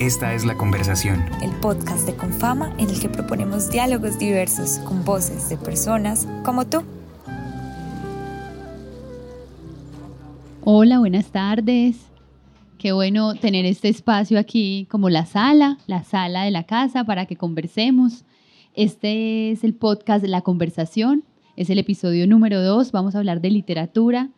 Esta es La Conversación. El podcast de Confama en el que proponemos diálogos diversos con voces de personas como tú. Hola, buenas tardes. Qué bueno tener este espacio aquí como la sala, la sala de la casa para que conversemos. Este es el podcast La Conversación, es el episodio número dos. Vamos a hablar de literatura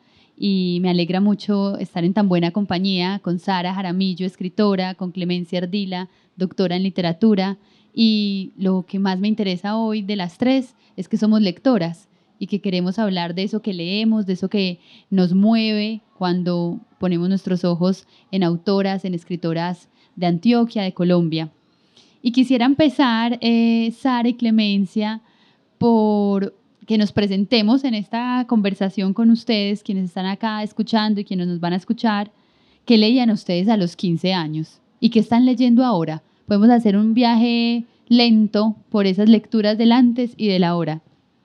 y me alegra mucho estar en tan buena compañía con Sara Jaramillo, escritora, con Clemencia Ardila, doctora en literatura. Y lo que más me interesa hoy de las tres es que somos lectoras y que queremos hablar de eso que leemos, de eso que nos mueve cuando ponemos nuestros ojos en autoras, en escritoras de Antioquia, de Colombia. Y quisiera empezar, eh, Sara y Clemencia, por que nos presentemos en esta conversación con ustedes, quienes están acá escuchando y quienes nos van a escuchar, qué leían ustedes a los 15 años y qué están leyendo ahora. Podemos hacer un viaje lento por esas lecturas del antes y del ahora.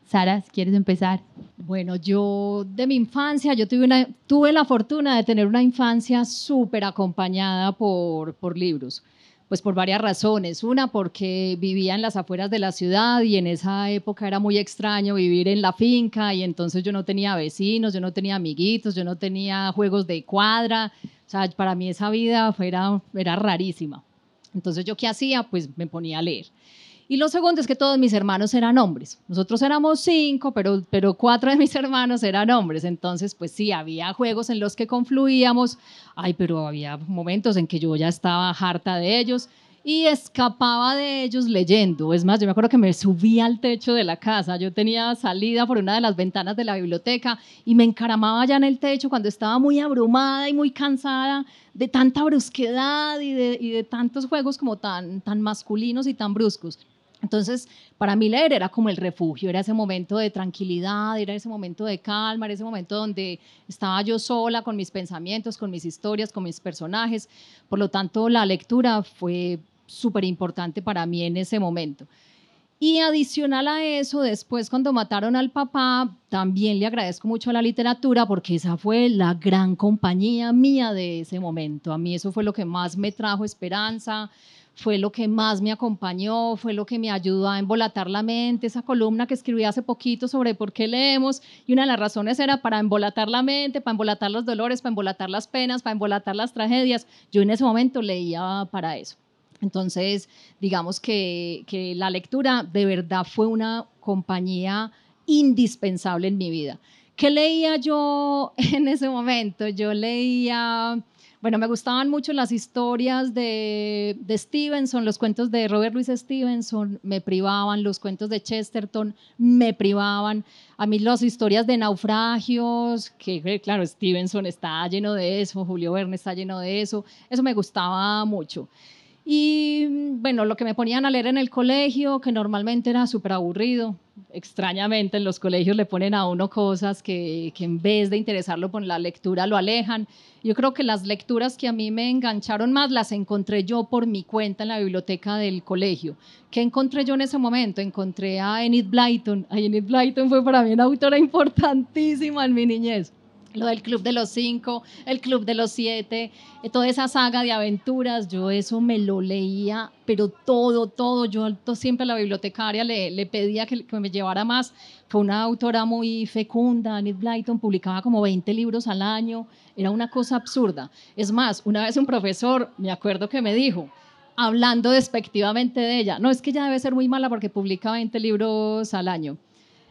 Sara, ¿quieres empezar? Bueno, yo de mi infancia, yo tuve, una, tuve la fortuna de tener una infancia súper acompañada por, por libros. Pues por varias razones. Una, porque vivía en las afueras de la ciudad y en esa época era muy extraño vivir en la finca y entonces yo no tenía vecinos, yo no tenía amiguitos, yo no tenía juegos de cuadra. O sea, para mí esa vida era, era rarísima. Entonces yo qué hacía? Pues me ponía a leer. Y lo segundo es que todos mis hermanos eran hombres. Nosotros éramos cinco, pero, pero cuatro de mis hermanos eran hombres. Entonces, pues sí, había juegos en los que confluíamos. Ay, pero había momentos en que yo ya estaba harta de ellos y escapaba de ellos leyendo. Es más, yo me acuerdo que me subía al techo de la casa. Yo tenía salida por una de las ventanas de la biblioteca y me encaramaba ya en el techo cuando estaba muy abrumada y muy cansada de tanta brusquedad y de, y de tantos juegos como tan, tan masculinos y tan bruscos. Entonces, para mí leer era como el refugio, era ese momento de tranquilidad, era ese momento de calma, era ese momento donde estaba yo sola con mis pensamientos, con mis historias, con mis personajes. Por lo tanto, la lectura fue súper importante para mí en ese momento. Y adicional a eso, después cuando mataron al papá, también le agradezco mucho a la literatura porque esa fue la gran compañía mía de ese momento. A mí eso fue lo que más me trajo esperanza, fue lo que más me acompañó, fue lo que me ayudó a embolatar la mente, esa columna que escribí hace poquito sobre por qué leemos, y una de las razones era para embolatar la mente, para embolatar los dolores, para embolatar las penas, para embolatar las tragedias. Yo en ese momento leía para eso. Entonces, digamos que, que la lectura de verdad fue una compañía indispensable en mi vida. ¿Qué leía yo en ese momento? Yo leía bueno, me gustaban mucho las historias de, Stevenson, los cuentos de Robert Louis Stevenson, me privaban, los cuentos de Chesterton me privaban. A mí las historias de naufragios, que claro, Stevenson está lleno de eso, Julio Verne está lleno de eso, eso me gustaba mucho. Y bueno, lo que me ponían a leer en el colegio, que normalmente era súper aburrido, extrañamente en los colegios le ponen a uno cosas que, que, en vez de interesarlo por la lectura lo alejan. Yo creo que las lecturas que a mí me engancharon más las encontré yo por mi cuenta en la biblioteca del colegio. ¿Qué encontré yo en ese momento? Encontré a Enid Blyton. Enid Blyton fue para mí una autora importantísima en mi niñez lo del Club de los Cinco, el Club de los Siete, eh, toda esa saga de aventuras, yo eso me lo leía, pero todo, todo, yo siempre a la bibliotecaria le, le pedía que, que, me llevara más. Fue una autora muy fecunda, Annette Blyton, publicaba como 20 libros al año, era una cosa absurda. Es más, una vez un profesor, me acuerdo que me dijo, hablando despectivamente de ella, no, es que ella debe ser muy mala porque publica 20 libros al año.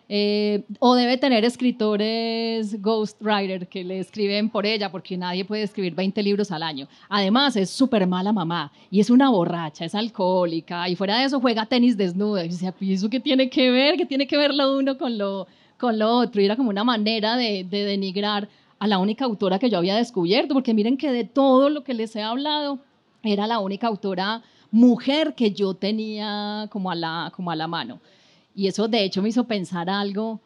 Eh, o debe tener escritores ghostwriter que le escriben por ella, porque nadie puede escribir 20 libros al año. Además, es súper mala mamá y es una borracha, es alcohólica y fuera de eso juega tenis desnuda. Y decía, ¿y eso qué tiene que ver? ¿Qué tiene que ver lo uno con lo, con lo otro? Y era como una manera de, de denigrar a la única autora que yo había descubierto, porque miren que de todo lo que les he hablado, era la única autora mujer que yo tenía como a la, como a la mano. Y eso de hecho me hizo pensar algo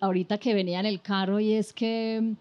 ahorita que venía en el carro y es que,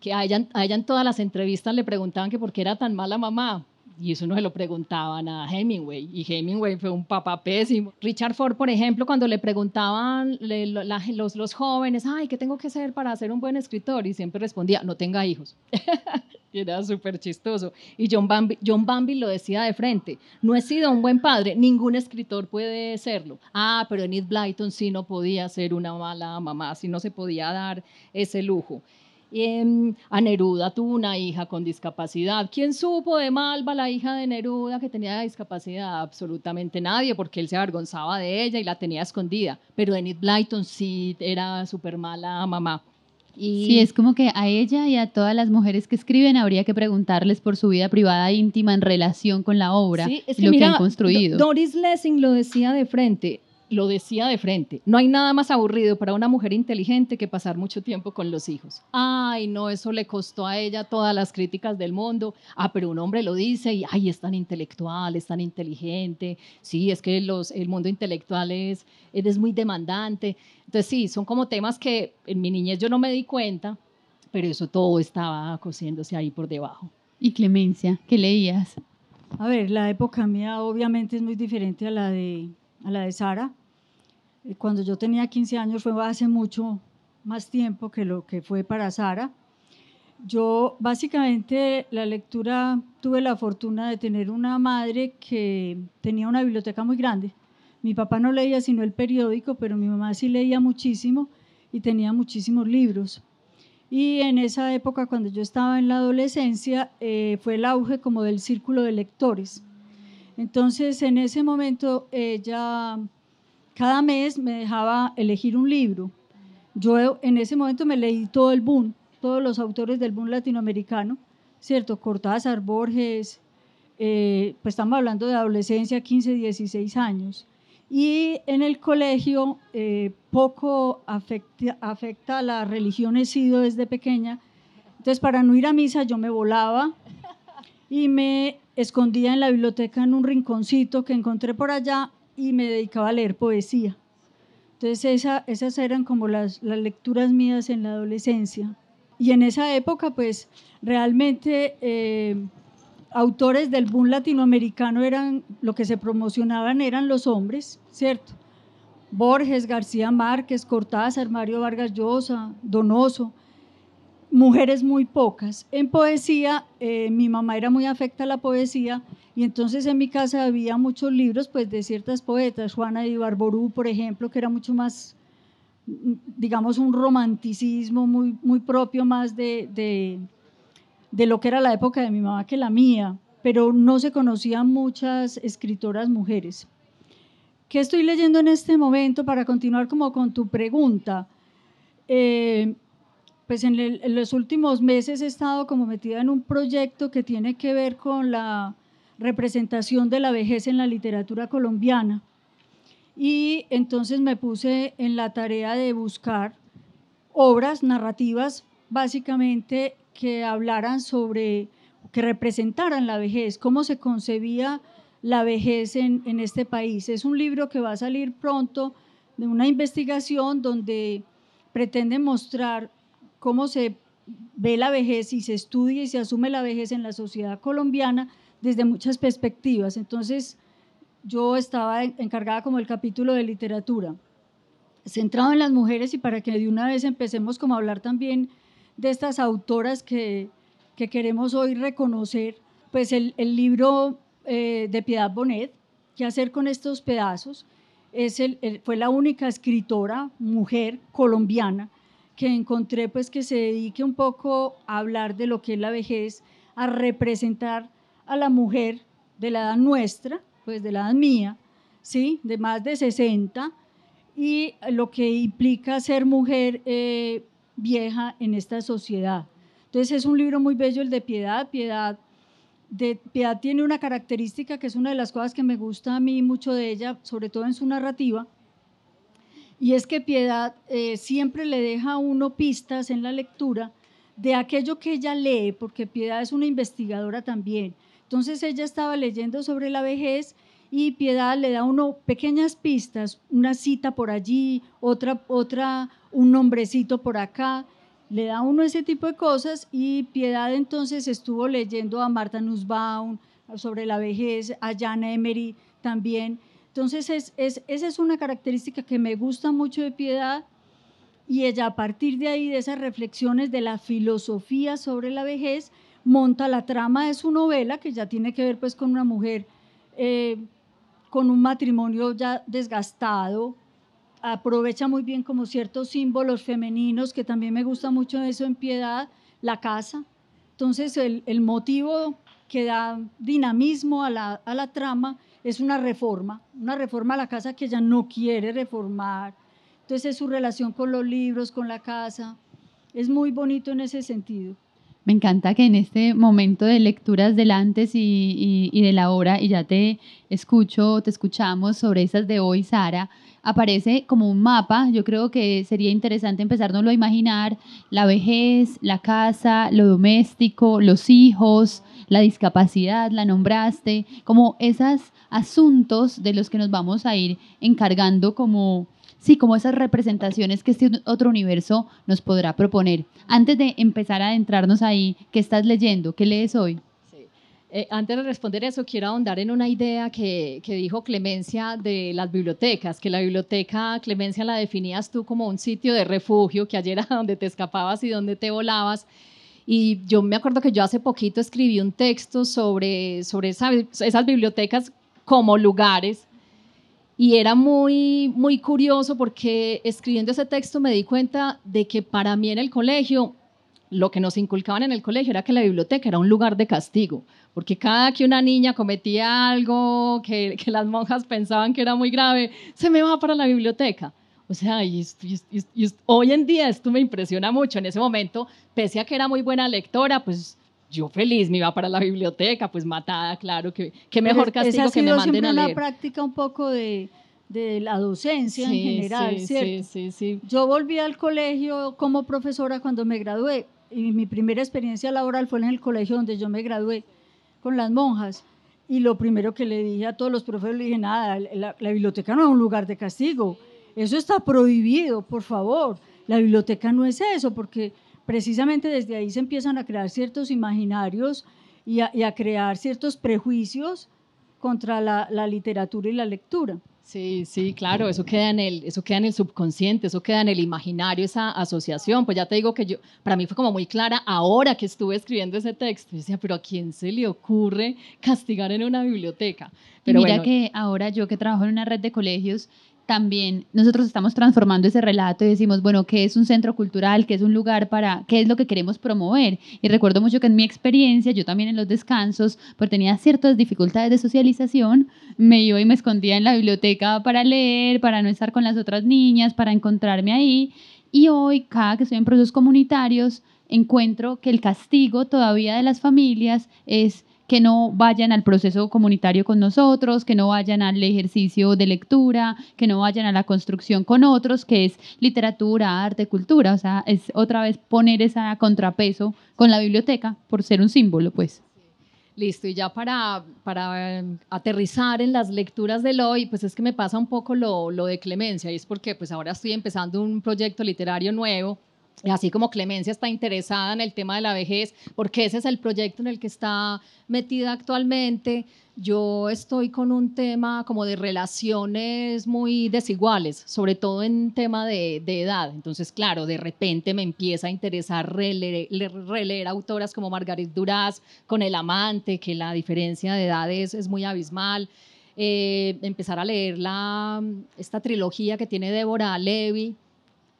que a, ella, a ella en todas las entrevistas le preguntaban que por qué era tan mala mamá. Y eso no se lo preguntaban a Hemingway. Y Hemingway fue un papá pésimo. Richard Ford, por ejemplo, cuando le preguntaban los, los jóvenes, ay, ¿qué tengo que hacer para ser un buen escritor? Y siempre respondía, no tenga hijos. Era súper chistoso. Y John Bambi, John Bambi lo decía de frente, no he sido un buen padre, ningún escritor puede serlo. Ah, pero Enid Blyton sí no podía ser una mala mamá, sí no se podía dar ese lujo. Eh, a Neruda tuvo una hija con discapacidad. ¿Quién supo de Malva, la hija de Neruda, que tenía discapacidad? Absolutamente nadie, porque él se avergonzaba de ella y la tenía escondida. Pero Enid Blyton sí era súper mala mamá. Y... Sí, es como que a ella y a todas las mujeres que escriben habría que preguntarles por su vida privada íntima en relación con la obra y lo que han construido. Doris Lessing lo decía de frente, lo decía de frente, no hay nada más aburrido para una mujer inteligente que pasar mucho tiempo con los hijos. Ay, no, eso le costó a ella todas las críticas del mundo. Ah, pero un hombre lo dice y, ay, es tan intelectual, es tan inteligente. Sí, es que los, el mundo intelectual es, es muy demandante. Entonces, sí, son como temas que en mi niñez yo no me di cuenta, pero eso todo estaba cosiéndose ahí por debajo. ¿Y Clemencia, qué leías? A ver, la época mía obviamente es muy diferente a la de, a la de Sara cuando yo tenía 15 años fue hace mucho más tiempo que lo que fue para Sara. Yo básicamente la lectura tuve la fortuna de tener una madre que tenía una biblioteca muy grande. Mi papá no leía sino el periódico, pero mi mamá sí leía muchísimo y tenía muchísimos libros. Y en esa época, cuando yo estaba en la adolescencia, eh, fue el auge como del círculo de lectores. Entonces, en ese momento, ella cada mes me dejaba elegir un libro. Yo en ese momento me leí todo el boom, todos los autores del boom latinoamericano, ¿cierto? Cortázar, Borges, eh, pues estamos hablando de adolescencia, 15, 16 años. Y en el colegio eh, poco afecta, afecta a la religión, he sido desde pequeña. Entonces, para no ir a misa, yo me volaba y me escondía en la biblioteca en un rinconcito que encontré por allá y me dedicaba a leer poesía. Entonces esa, esas eran como las, las, lecturas mías en la adolescencia. Y en esa época, pues realmente eh, autores del boom latinoamericano eran, lo que se promocionaban eran los hombres, ¿cierto? Borges, García Márquez, Cortázar, Mario Vargas Llosa, Donoso, mujeres muy pocas. En poesía, eh, mi mamá era muy afecta a la poesía y entonces en mi casa había muchos libros pues, de ciertas poetas, Juana de Ibarború, por ejemplo, que era mucho más, digamos, un romanticismo muy, muy propio más de, de, de lo que era la época de mi mamá que la mía, pero no se conocían muchas escritoras mujeres. ¿Qué estoy leyendo en este momento para continuar como con tu pregunta? Eh, pues en, en, los últimos meses he estado como metida en un proyecto que tiene que ver con la representación de la vejez en la literatura colombiana. Y entonces me puse en la tarea de buscar obras narrativas básicamente que hablaran sobre, que representaran la vejez, cómo se concebía la vejez en, en este país. Es un libro que va a salir pronto de una investigación donde pretende mostrar cómo se ve la vejez y se estudia y se asume la vejez en la sociedad colombiana desde muchas perspectivas. Entonces, yo estaba encargada como el capítulo de literatura, centrado en las mujeres y para que de una vez empecemos como a hablar también de estas autoras que, que queremos hoy reconocer, pues el, libro eh, de Piedad Bonet, ¿qué hacer con estos pedazos? Es el, fue la única escritora, mujer colombiana, que encontré pues que se dedique un poco a hablar de lo que es la vejez, a representar a la mujer de la edad nuestra, pues de la edad mía, ¿sí? de más de 60, y lo que implica ser mujer eh, vieja en esta sociedad. Entonces es un libro muy bello el de Piedad. Piedad, de, Piedad tiene una característica que es una de las cosas que me gusta a mí mucho de ella, sobre todo en su narrativa, y es que Piedad eh, siempre le deja a uno pistas en la lectura de aquello que ella lee, porque Piedad es una investigadora también. Entonces ella estaba leyendo sobre la vejez y Piedad le da uno pequeñas pistas, una cita por allí, otra, otra, un nombrecito por acá, le da uno ese tipo de cosas y Piedad entonces estuvo leyendo a Marta Nussbaum sobre la vejez, a Jan Emery también. Entonces es, es, esa es una característica que me gusta mucho de Piedad y ella a partir de ahí, de esas reflexiones de la filosofía sobre la vejez, monta la trama de su novela, que ya tiene que ver pues con una mujer eh, con un matrimonio ya desgastado, aprovecha muy bien como ciertos símbolos femeninos, que también me gusta mucho eso en Piedad, la casa. Entonces el, el motivo que da dinamismo a la, a la trama es una reforma, una reforma a la casa que ella no quiere reformar. Entonces es su relación con los libros, con la casa. Es muy bonito en ese sentido. Me encanta que en este momento de lecturas del antes y, y, de la hora, y ya te escucho, te escuchamos sobre esas de hoy, Sara, aparece como un mapa. Yo creo que sería interesante empezárnoslo a imaginar, la vejez, la casa, lo doméstico, los hijos, la discapacidad, la nombraste, como esos asuntos de los que nos vamos a ir encargando como sí, como esas representaciones que este otro universo nos podrá proponer. Antes de empezar a adentrarnos ahí, ¿qué estás leyendo? ¿Qué lees hoy? Eh, antes de responder eso, quiero ahondar en una idea que, que, dijo Clemencia de las bibliotecas, que la biblioteca, Clemencia, la definías tú como un sitio de refugio, que ayer era donde te escapabas y donde te volabas. Y yo me acuerdo que yo hace poquito escribí un texto sobre, sobre esas bibliotecas como lugares y era muy, muy curioso porque escribiendo ese texto me di cuenta de que para mí en el colegio, lo que nos inculcaban en el colegio era que la biblioteca era un lugar de castigo, porque cada que una niña cometía algo que, que las monjas pensaban que era muy grave, se me va para la biblioteca. O sea, y, hoy en día esto me impresiona mucho. En ese momento, pese a que era muy buena lectora, pues yo feliz me iba para la biblioteca, pues matada, claro, que, que mejor castigo que me manden a leer. una práctica un poco de, de la docencia en general, sí, ¿cierto? Sí, sí, Yo volví al colegio como profesora cuando me gradué y mi primera experiencia laboral fue en el colegio donde yo me gradué con las monjas. Y lo primero que le dije a todos los profesores, le dije, nada, la, la biblioteca no es un lugar de castigo, eso está prohibido, por favor. La biblioteca no es eso, porque precisamente desde ahí se empiezan a crear ciertos imaginarios y a, crear ciertos prejuicios contra la, literatura y la lectura. Sí, sí, claro, eso queda, en el, eso queda en el subconsciente, eso queda en el imaginario, esa asociación. Pues ya te digo que yo, para mí fue como muy clara ahora que estuve escribiendo ese texto. Yo decía, pero ¿a quién se le ocurre castigar en una biblioteca? Pero mira que ahora yo que trabajo en una red de colegios, también nosotros estamos transformando ese relato y decimos, bueno, ¿qué es un centro cultural? ¿Qué es un lugar para, qué es lo que queremos promover? Y recuerdo mucho que en mi experiencia, yo también en los descansos, porque tenía ciertas dificultades de socialización, me iba y me escondía en la biblioteca para leer, para no estar con las otras niñas, para encontrarme ahí. Y hoy, cada que estoy en procesos comunitarios, encuentro que el castigo todavía de las familias es que no vayan al proceso comunitario con nosotros, que no vayan al ejercicio de lectura, que no vayan a la construcción con otros, que es literatura, arte, cultura. O sea, es otra vez poner ese contrapeso con la biblioteca por ser un símbolo, pues. Listo, y ya para, para em, aterrizar en las lecturas del hoy, pues es que me pasa un poco lo, lo de Clemencia, y es porque pues ahora estoy empezando un proyecto literario nuevo así como Clemencia está interesada en el tema de la vejez, porque ese es el proyecto en el que está metida actualmente, yo estoy con un tema como de relaciones muy desiguales, sobre todo en tema de, edad. Entonces, claro, de repente me empieza a interesar releer, autoras como Margaret Duras con El amante, que la diferencia de edades es muy abismal. Eh, empezar a leer la, esta trilogía que tiene Débora Levy,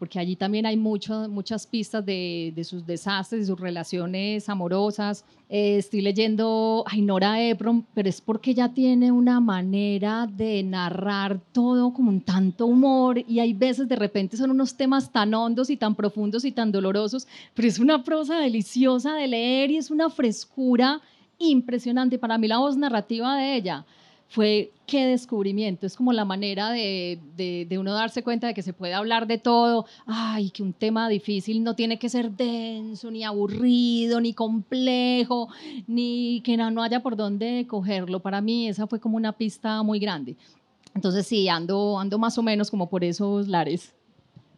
porque allí también hay mucho, muchas pistas de, de, sus desastres, de sus relaciones amorosas. Eh, estoy leyendo a Nora Ebron, pero es porque ella tiene una manera de narrar todo como un tanto humor y hay veces de repente son unos temas tan hondos y tan profundos y tan dolorosos, pero es una prosa deliciosa de leer y es una frescura impresionante. Para mí la voz narrativa de ella fue qué descubrimiento. Es como la manera de, de, uno darse cuenta de que se puede hablar de todo. Ay, que un tema difícil no tiene que ser denso, ni aburrido, ni complejo, ni que no, no haya por dónde cogerlo. Para mí esa fue como una pista muy grande. Entonces sí, ando, ando más o menos como por esos lares.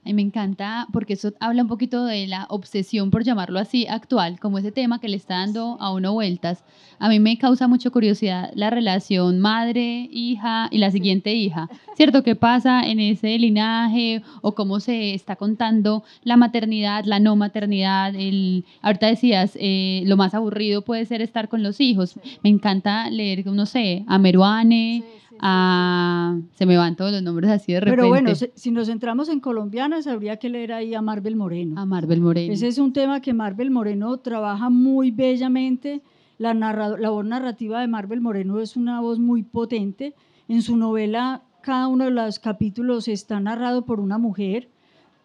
A mí me encanta porque eso habla un poquito de la obsesión, por llamarlo así, actual, como ese tema que le está dando a uno vueltas. A mí me causa mucha curiosidad la relación madre-hija y la siguiente hija. ¿Cierto? ¿Qué pasa en ese linaje o cómo se está contando la maternidad, la no maternidad? El, ahorita decías, eh, lo más aburrido puede ser estar con los hijos. Me encanta leer, no sé, a Meruane. A, se me van todos los nombres así de repente. Pero bueno, si, si nos centramos en colombianas, habría que leer ahí a Marvel Moreno. a Marvel Moreno. Ese es un tema que Marvel Moreno trabaja muy bellamente. La, narra- la voz narrativa de Marvel Moreno es una voz muy potente. En su novela, cada uno de los capítulos está narrado por una mujer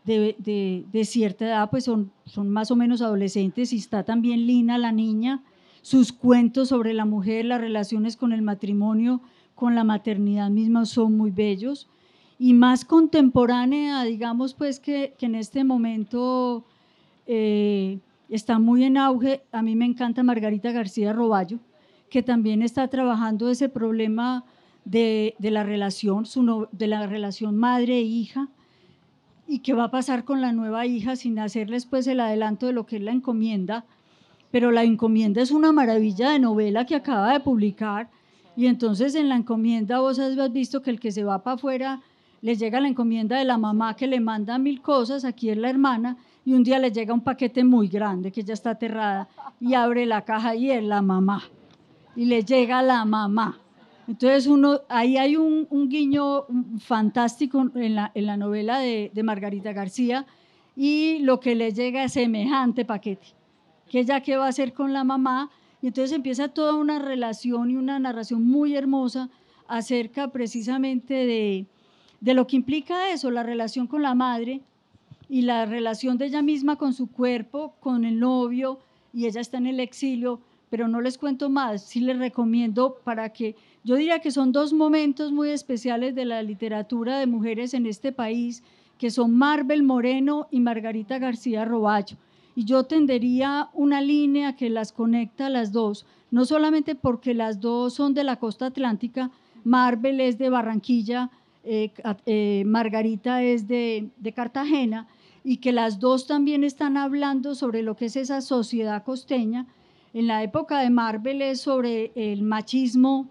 de, de- de cierta edad, pues son, son más o menos adolescentes. Y está también Lina, la niña. Sus cuentos sobre la mujer, las relaciones con el matrimonio, con la maternidad misma son muy bellos y más contemporánea, digamos pues que, que en este momento eh, está muy en auge. A mí me encanta Margarita García Roballo, que también está trabajando ese problema de, de la relación, su no- de la relación madre e y qué va a pasar con la nueva hija sin hacerles pues el adelanto de lo que es la encomienda. Pero la encomienda es una maravilla de novela que acaba de publicar. Y entonces en la encomienda vos has visto que el que se va para afuera le llega la encomienda de la mamá que le manda mil cosas, aquí es la hermana, y un día le llega un paquete muy grande que ya está aterrada y abre la caja y es la mamá. Y le llega la mamá. Entonces uno, ahí hay un, guiño fantástico en la, en la novela de, de Margarita García y lo que le llega es semejante paquete, que ella qué va a hacer con la mamá. Y entonces empieza toda una relación y una narración muy hermosa acerca precisamente de, de lo que implica eso, la relación con la madre y la relación de ella misma con su cuerpo, con el novio, y ella está en el exilio, pero no les cuento más, sí les recomiendo para que, yo diría que son dos momentos muy especiales de la literatura de mujeres en este país, que son Marvel Moreno y Margarita García Roballo. Y yo tendería una línea que las conecta a las dos, no solamente porque las dos son de la costa atlántica, Marvel es de Barranquilla, eh, eh, Margarita es de, de Cartagena, y que las dos también están hablando sobre lo que es esa sociedad costeña. En la época de Marvel es sobre el machismo,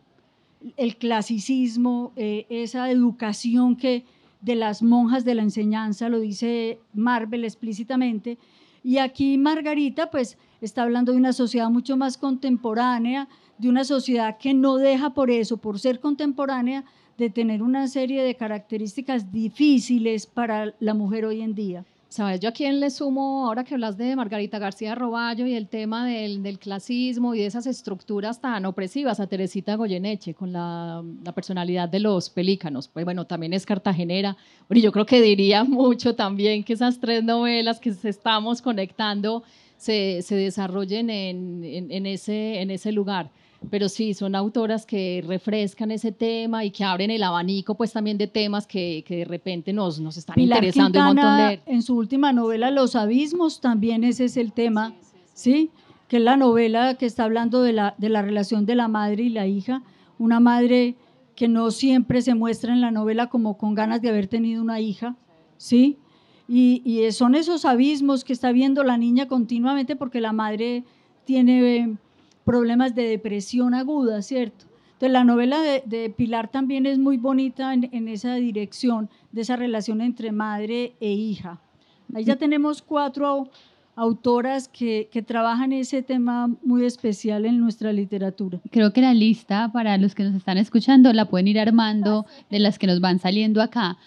el clasicismo, eh, esa educación que de las monjas de la enseñanza, lo dice Marvel explícitamente. Y aquí Margarita pues está hablando de una sociedad mucho más contemporánea, de una sociedad que no deja por eso, por ser contemporánea, de tener una serie de características difíciles para la mujer hoy en día. ¿Sabes? Yo a quién le sumo, ahora que hablas de Margarita García Roballo y el tema del, del clasismo y de esas estructuras tan opresivas, a Teresita Goyeneche con la, personalidad de los pelícanos. Pues bueno, también es cartagenera. Bueno, yo creo que diría mucho también que esas tres novelas que estamos conectando se, desarrollen en ese lugar. Pero sí, son autoras que refrescan ese tema y que abren el abanico pues también de temas que, que de repente nos, nos están Pilar interesando un montón Quintana, leer. en su última novela Los Abismos también ese es el tema, ¿sí? Que es la novela que está hablando de la, de la relación de la madre y la hija, una madre que no siempre se muestra en la novela como con ganas de haber tenido una hija, ¿sí? Y, y son esos abismos que está viendo la niña continuamente porque la madre tiene problemas de depresión aguda, ¿cierto? Entonces la novela de, de Pilar también es muy bonita en, en esa dirección de esa relación entre madre e hija. Ahí ya tenemos cuatro autoras que, que trabajan ese tema muy especial en nuestra literatura. Creo que la lista para los que nos están escuchando la pueden ir armando de las que nos van saliendo acá.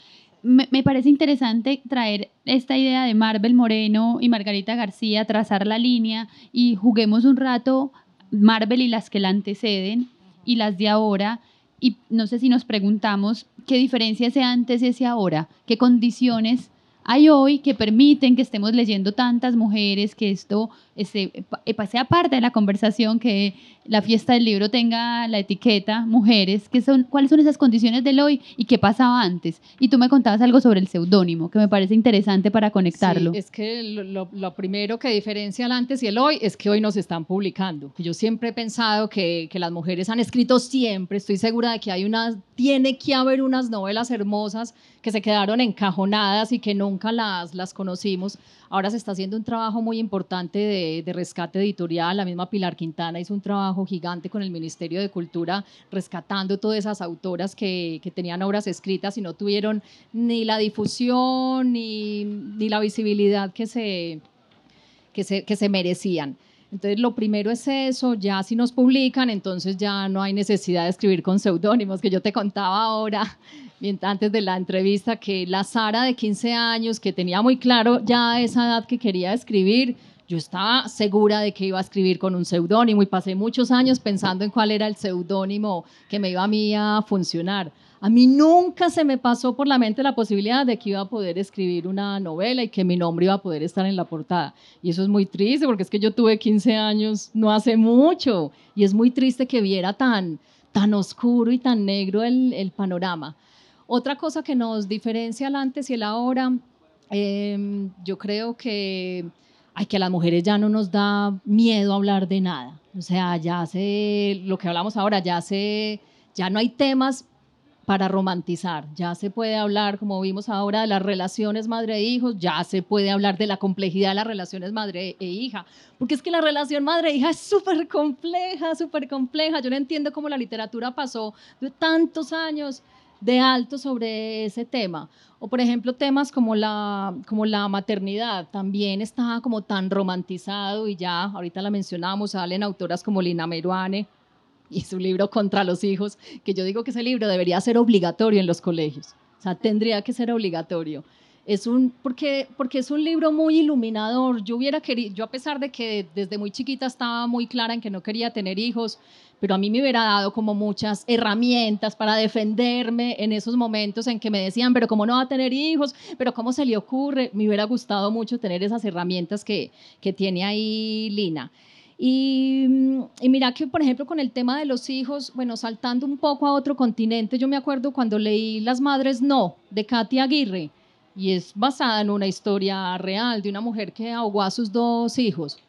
Me, me parece interesante traer esta idea de Marvel Moreno y Margarita García, trazar la línea y juguemos un rato Marvel y las que la anteceden y las de ahora. Y no sé si nos preguntamos qué diferencia ese antes y ese ahora, qué condiciones hay hoy que permiten que estemos leyendo tantas mujeres, que esto este, pa- eh, sea parte de la conversación, que la fiesta del libro tenga la etiqueta mujeres, que son, cuáles son esas condiciones del hoy y qué pasaba antes. Y tú me contabas algo sobre el seudónimo, que me parece interesante para conectarlo. Sí, es que lo, lo- primero que diferencia el antes y el hoy es que hoy nos están publicando. Yo siempre he pensado que, que las mujeres han escrito siempre, estoy segura de que hay unas, tiene que haber unas novelas hermosas que se quedaron encajonadas y que nunca las, las conocimos. Ahora se está haciendo un trabajo muy importante de, rescate editorial. La misma Pilar Quintana hizo un trabajo gigante con el Ministerio de Cultura rescatando todas esas autoras que, que tenían obras escritas y no tuvieron ni la difusión ni, ni la visibilidad que se, que se, que se merecían. Entonces, lo primero es eso, ya si nos publican, entonces ya no hay necesidad de escribir con seudónimos, que yo te contaba ahora, antes de la entrevista, que la Sara de 15 años, que tenía muy claro ya esa edad que quería escribir, yo estaba segura de que iba a escribir con un seudónimo y pasé muchos años pensando en cuál era el seudónimo que me iba a mí a funcionar. A mí nunca se me pasó por la mente la posibilidad de que iba a poder escribir una novela y que mi nombre iba a poder estar en la portada. Y eso es muy triste porque es que yo tuve 15 años no hace mucho y es muy triste que viera tan, tan oscuro y tan negro el, el panorama. Otra cosa que nos diferencia el antes y el ahora, eh, yo creo que ay, que a las mujeres ya no nos da miedo hablar de nada. O sea, ya se, lo que hablamos ahora, ya se, ya no hay temas para romantizar. Ya se puede hablar, como vimos ahora, de las relaciones madre e hijos, ya se puede hablar de la complejidad de las relaciones madre e hija, porque es que la relación madre e hija es súper compleja, súper compleja. Yo no entiendo cómo la literatura pasó de tantos años de alto sobre ese tema. O por ejemplo, temas como la, como la maternidad, también está como tan romantizado y ya, ahorita la mencionamos, salen autoras como Lina Meruane, y su libro Contra los hijos, que yo digo que ese libro debería ser obligatorio en los colegios, o sea, tendría que ser obligatorio. Es un, porque, porque es un libro muy iluminador. Yo hubiera querido, yo a pesar de que desde muy chiquita estaba muy clara en que no quería tener hijos, pero a mí me hubiera dado como muchas herramientas para defenderme en esos momentos en que me decían, pero ¿cómo no va a tener hijos? ¿Pero cómo se le ocurre? Me hubiera gustado mucho tener esas herramientas que, que tiene ahí Lina. Y, y, mira que, por ejemplo, con el tema de los hijos, bueno, saltando un poco a otro continente, yo me acuerdo cuando leí Las Madres No, de Katia Aguirre, y es basada en una historia real de una mujer que ahogó a sus dos hijos.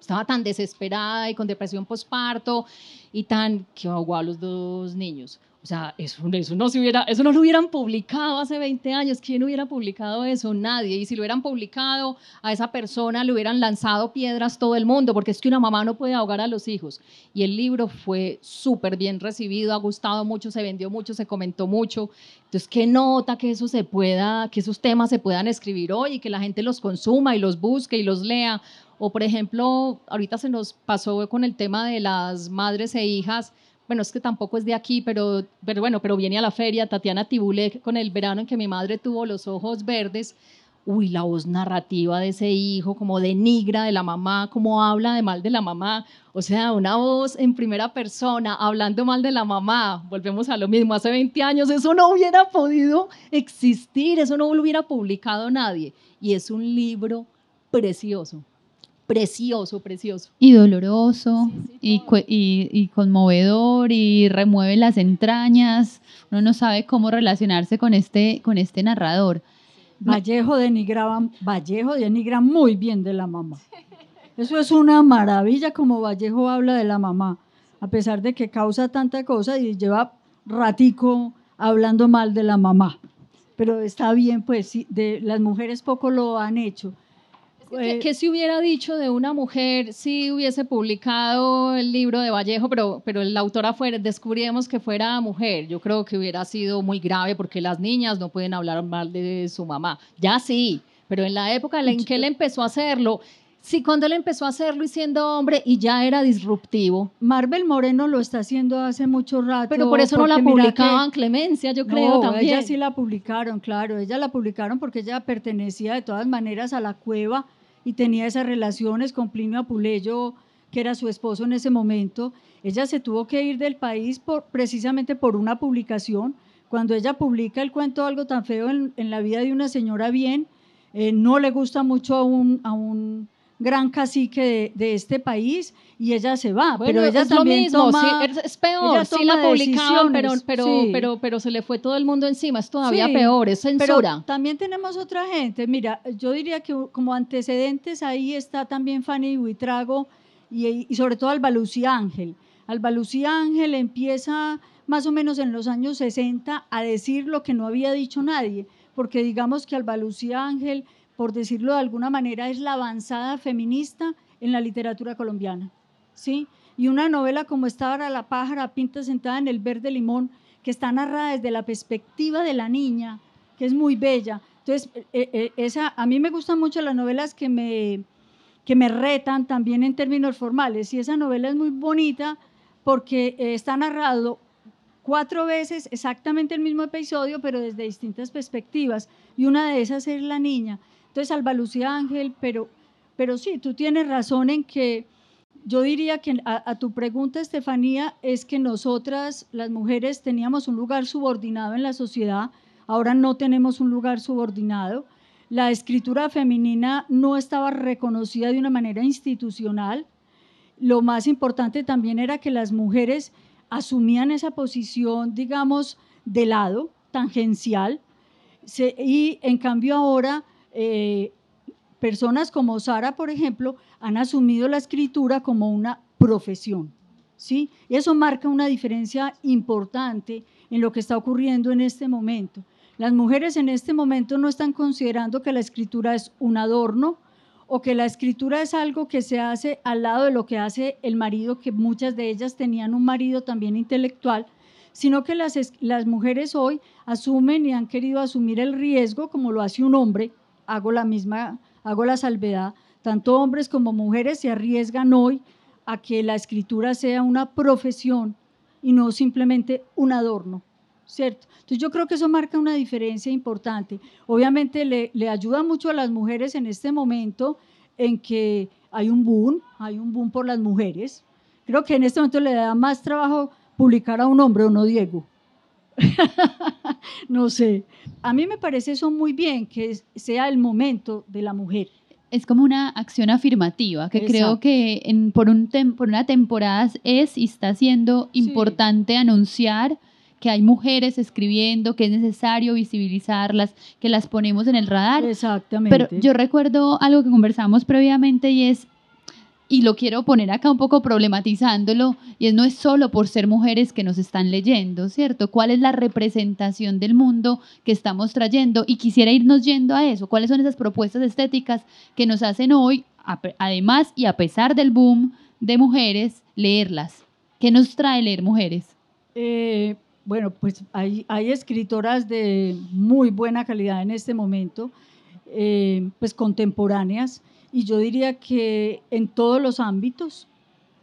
Estaba tan desesperada y con depresión postparto y tan que ahogó a los dos niños. O sea, eso, eso, no se hubiera, eso no lo hubieran publicado hace 20 años. ¿Quién hubiera publicado eso? Nadie. Y si lo hubieran publicado, a esa persona le hubieran lanzado piedras todo el mundo, porque es que una mamá no puede ahogar a los hijos. Y el libro fue súper bien recibido, ha gustado mucho, se vendió mucho, se comentó mucho. Entonces, qué nota que eso se pueda, que esos temas se puedan escribir hoy y que la gente los consuma y los busque y los lea. O, por ejemplo, ahorita se nos pasó con el tema de las madres e hijas bueno, es que tampoco es de aquí, pero, pero bueno, pero viene a la feria, Tatiana Tibulé, con el verano en que mi madre tuvo los ojos verdes, uy, la voz narrativa de ese hijo, como denigra de la mamá, como habla de mal de la mamá, o sea, una voz en primera persona, hablando mal de la mamá, volvemos a lo mismo, hace 20 años eso no hubiera podido existir, eso no lo hubiera publicado nadie, y es un libro precioso precioso, precioso. Y doloroso, sí, sí, y, y, y, conmovedor, y remueve las entrañas. Uno no sabe cómo relacionarse con este, con este narrador. Vallejo denigraba, Vallejo denigra muy bien de la mamá. Eso es una maravilla como Vallejo habla de la mamá, a pesar de que causa tanta cosa y lleva ratico hablando mal de la mamá. Pero está bien, pues de, las mujeres poco lo han hecho ¿Qué, ¿Qué, se hubiera dicho de una mujer si hubiese publicado el libro de Vallejo, pero, pero la autora fuera, descubrimos que fuera mujer? Yo creo que hubiera sido muy grave porque las niñas no pueden hablar mal de su mamá. Ya sí, pero en la época en que él empezó a hacerlo, sí, cuando él empezó a hacerlo y siendo hombre y ya era disruptivo. Marvel Moreno lo está haciendo hace mucho rato. Pero por eso no la publicaban que, Clemencia, yo creo no, también. Ella sí la publicaron, claro, ella la publicaron porque ella pertenecía de todas maneras a la cueva y tenía esas relaciones con Plinio Apuleyo, que era su esposo en ese momento. Ella se tuvo que ir del país por, precisamente por una publicación. Cuando ella publica el cuento Algo tan feo en, la vida de una señora bien, eh, no le gusta mucho a un gran cacique de, de, este país y ella se va. Bueno, pero ella es también lo mismo, toma, sí, es peor, sí la publicaban, pero, pero, sí. pero, pero se le fue todo el mundo encima, es todavía Sí, peor, es censura. Pero también tenemos otra gente. Mira, yo diría que como antecedentes ahí está también Fanny Buitrago y, y sobre todo Alba Lucía Ángel. Alba Lucía Ángel empieza más o menos en los años 60 a decir lo que no había dicho nadie, porque digamos que Alba Lucía Ángel, por decirlo de alguna manera, es la avanzada feminista en la literatura colombiana, ¿sí? Y una novela como Estaba la pájara pinta sentada en el verde limón, que está narrada desde la perspectiva de la niña, que es muy bella. Entonces, eh, eh, esa, a mí me gustan mucho las novelas que me, que me retan también en términos formales, y esa novela es muy bonita porque eh, está narrado cuatro veces exactamente el mismo episodio, pero desde distintas perspectivas, y una de esas es la niña. Entonces, Alba Lucía Ángel, pero, pero sí, tú tienes razón en que yo diría que a, tu pregunta, Estefanía, es que nosotras, las mujeres, teníamos un lugar subordinado en la sociedad, ahora no tenemos un lugar subordinado. La escritura femenina no estaba reconocida de una manera institucional. Lo más importante también era que las mujeres asumían esa posición, digamos, de lado, tangencial, y en cambio ahora eh, personas como Sara, por ejemplo, han asumido la escritura como una profesión. ¿sí? Y eso marca una diferencia importante en lo que está ocurriendo en este momento. Las mujeres en este momento no están considerando que la escritura es un adorno o que la escritura es algo que se hace al lado de lo que hace el marido, que muchas de ellas tenían un marido también intelectual, sino que las, las mujeres hoy asumen y han querido asumir el riesgo como lo hace un hombre, hago la misma hago la salvedad, tanto hombres como mujeres se arriesgan hoy a que la escritura sea una profesión y no simplemente un adorno, ¿cierto? Entonces yo creo que eso marca una diferencia importante. Obviamente le, ayuda mucho a las mujeres en este momento en que hay un boom, hay un boom por las mujeres. Creo que en este momento le da más trabajo publicar a un hombre o no, Diego. no sé. A mí me parece eso muy bien, que sea el momento de la mujer. Es como una acción afirmativa que creo que en, por, un por una temporada es y está siendo importante anunciar que hay mujeres escribiendo, que es necesario visibilizarlas, que las ponemos en el radar. Exactamente. Pero yo recuerdo algo que conversamos previamente y es y lo quiero poner acá un poco problematizándolo, y es no es solo por ser mujeres que nos están leyendo, ¿cierto? ¿Cuál es la representación del mundo que estamos trayendo? Y quisiera irnos yendo a eso, ¿cuáles son esas propuestas estéticas que nos hacen hoy, además y a pesar del boom de mujeres, leerlas? ¿Qué nos trae leer mujeres? Eh, bueno, pues hay, escritoras de muy buena calidad en este momento, eh, pues contemporáneas, y yo diría que en todos los ámbitos,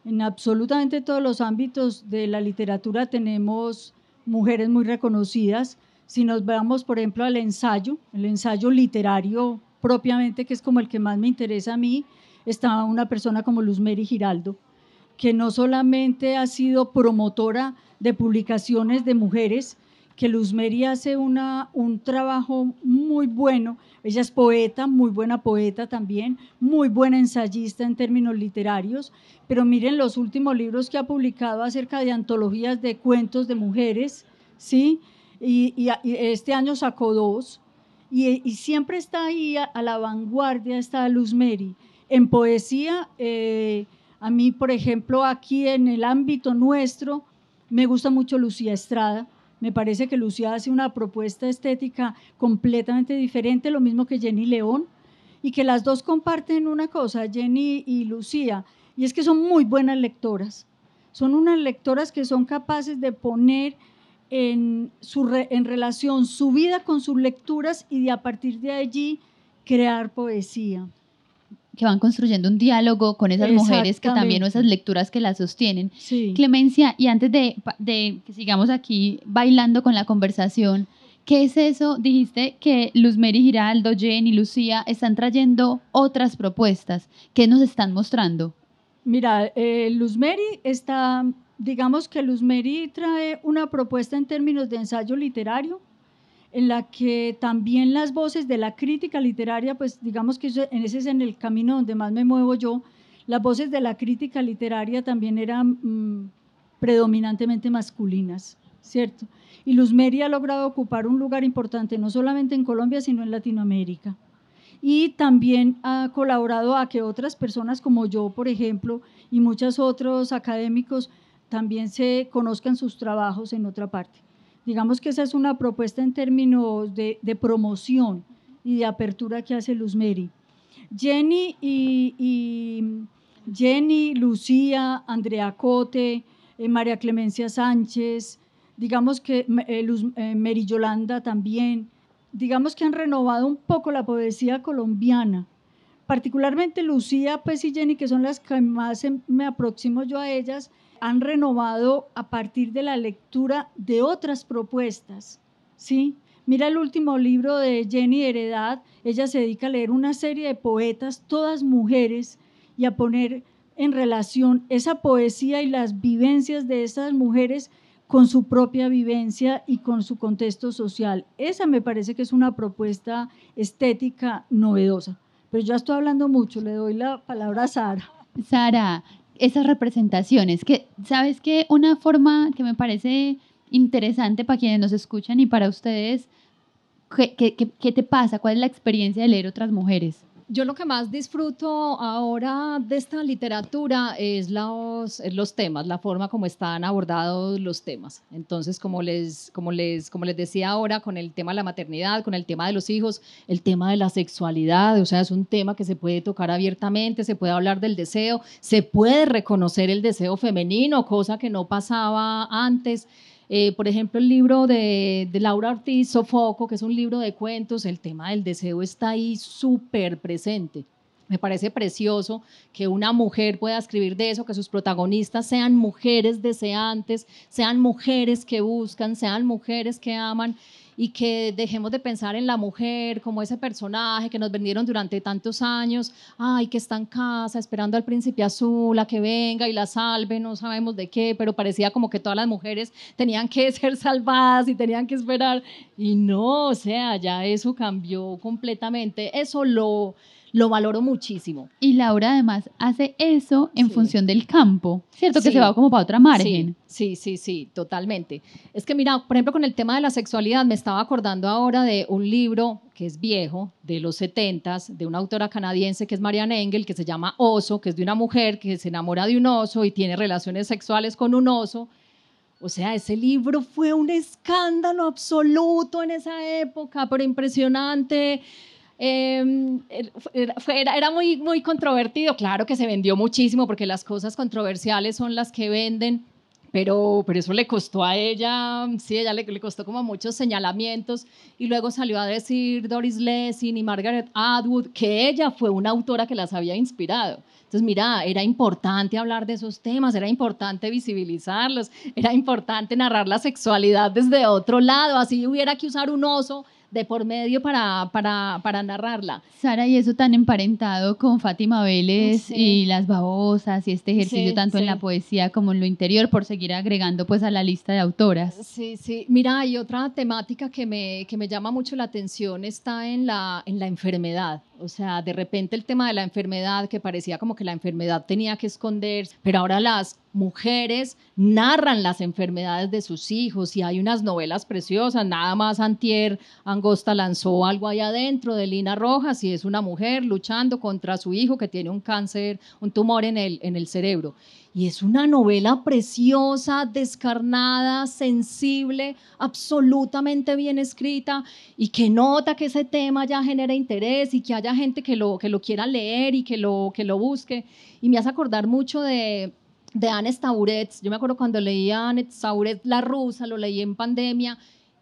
en absolutamente todos los ámbitos de la literatura tenemos mujeres muy reconocidas. Si nos veamos, por ejemplo, al ensayo, el ensayo literario propiamente, que es como el que más me interesa a mí, está una persona como Luz Mary Giraldo, que no solamente ha sido promotora de publicaciones de mujeres, que Luz Mary hace una, un trabajo muy bueno. Ella es poeta, muy buena poeta también, muy buena ensayista en términos literarios, pero miren los últimos libros que ha publicado acerca de antologías de cuentos de mujeres, ¿sí? Y, este año sacó dos, y, siempre está ahí a, la vanguardia, está Luz Mary. En poesía, eh, a mí, por ejemplo, aquí en el ámbito nuestro, me gusta mucho Lucía Estrada, me parece que Lucía hace una propuesta estética completamente diferente, lo mismo que Jenny León, y que las dos comparten una cosa, Jenny y Lucía, y es que son muy buenas lectoras. Son unas lectoras que son capaces de poner en, su en relación su vida con sus lecturas y de a partir de allí crear poesía que van construyendo un diálogo con esas mujeres que también, o esas lecturas que las sostienen. Clemencia, y antes de, de, que sigamos aquí bailando con la conversación, ¿qué es eso? Dijiste que Luz Mary Giraldo, Jenny, Lucía están trayendo otras propuestas. ¿Qué nos están mostrando? Mira, eh, Luz Mary está, digamos que Luz Mary trae una propuesta en términos de ensayo literario, en la que también las voces de la crítica literaria, pues digamos que en ese es en el camino donde más me muevo yo, las voces de la crítica literaria también eran mm, predominantemente masculinas, ¿cierto? Y Luz Meri ha logrado ocupar un lugar importante no solamente en Colombia, sino en Latinoamérica. Y también ha colaborado a que otras personas como yo, por ejemplo, y muchos otros académicos también se conozcan sus trabajos en otra parte. Digamos que esa es una propuesta en términos de, promoción y de apertura que hace Luz Mary. Jenny y, Jenny, Lucía, Andrea Cote, eh, María Clemencia Sánchez, digamos que eh, eh, Mary Yolanda también, digamos que han renovado un poco la poesía colombiana. Particularmente Lucía pues, y Jenny, que son las que más me aproximo yo a ellas, han renovado a partir de la lectura de otras propuestas. ¿sí? Mira el último libro de Jenny Heredad, ella se dedica a leer una serie de poetas, todas mujeres, y a poner en relación esa poesía y las vivencias de esas mujeres con su propia vivencia y con su contexto social. Esa me parece que es una propuesta estética novedosa. Pero yo estoy hablando mucho, le doy la palabra a Sara. Sara, esas representaciones, que sabes que una forma que me parece interesante para quienes nos escuchan y para ustedes, ¿qué, qué, qué te pasa? ¿Cuál es la experiencia de leer otras mujeres? Yo lo que más disfruto ahora de esta literatura es los, temas, la forma como están abordados los temas. Entonces, como les, como, les, como les decía ahora, con el tema de la maternidad, con el tema de los hijos, el tema de la sexualidad, o sea, es un tema que se puede tocar abiertamente, se puede hablar del deseo, se puede reconocer el deseo femenino, cosa que no pasaba antes. Eh, por ejemplo, el libro de, Laura Ortiz, Sofoco, que es un libro de cuentos, el tema del deseo está ahí súper presente. Me parece precioso que una mujer pueda escribir de eso, que sus protagonistas sean mujeres deseantes, sean mujeres que buscan, sean mujeres que aman y que dejemos de pensar en la mujer como ese personaje que nos vendieron durante tantos años, ay, que está en casa esperando al príncipe azul a que venga y la salve, no sabemos de qué, pero parecía como que todas las mujeres tenían que ser salvadas y tenían que esperar. Y no, o sea, ya eso cambió completamente. Eso lo lo valoro muchísimo. Y Laura además hace eso en función del campo, ¿cierto? Que se va como para otra margen. Sí, sí, sí, totalmente. Es que mira, por ejemplo, con el tema de la sexualidad, me estaba acordando ahora de un libro que es viejo, de los 70 de una autora canadiense que es Marianne Engel, que se llama Oso, que es de una mujer que se enamora de un oso y tiene relaciones sexuales con un oso. O sea, ese libro fue un escándalo absoluto en esa época, pero impresionante Em, era, era, muy, muy controvertido, claro que se vendió muchísimo porque las cosas controversiales son las que venden, pero, pero eso le costó a ella, sí, ella le, le, costó como muchos señalamientos. Y luego salió a decir Doris Lessing y Margaret Atwood que ella fue una autora que las había inspirado. Entonces, mira, era importante hablar de esos temas, era importante visibilizarlos, era importante narrar la sexualidad desde otro lado, así hubiera que usar un oso de por medio para, para, para narrarla. Sara, y eso tan emparentado con Fátima Vélez y las babosas y este ejercicio tanto en la poesía como en lo interior, por seguir agregando pues a la lista de autoras. Sí, sí. Mira, hay otra temática que me, que me llama mucho la atención, está en la, en la enfermedad. O sea, de repente el tema de la enfermedad, que parecía como que la enfermedad tenía que esconderse, pero ahora las mujeres narran las enfermedades de sus hijos y hay unas novelas preciosas. Nada más Antier Angosta lanzó algo ahí adentro de Lina Rojas y es una mujer luchando contra su hijo que tiene un cáncer, un tumor en el, en el cerebro. Y es una novela preciosa, descarnada, sensible, absolutamente bien escrita y que nota que ese tema ya genera interés y que haya gente que lo, que lo quiera leer y que lo, que lo busque. Y me hace acordar mucho de, de Anne Stauretz. Yo me acuerdo cuando leía Anne Stauretz, La Rusa, lo leí en pandemia.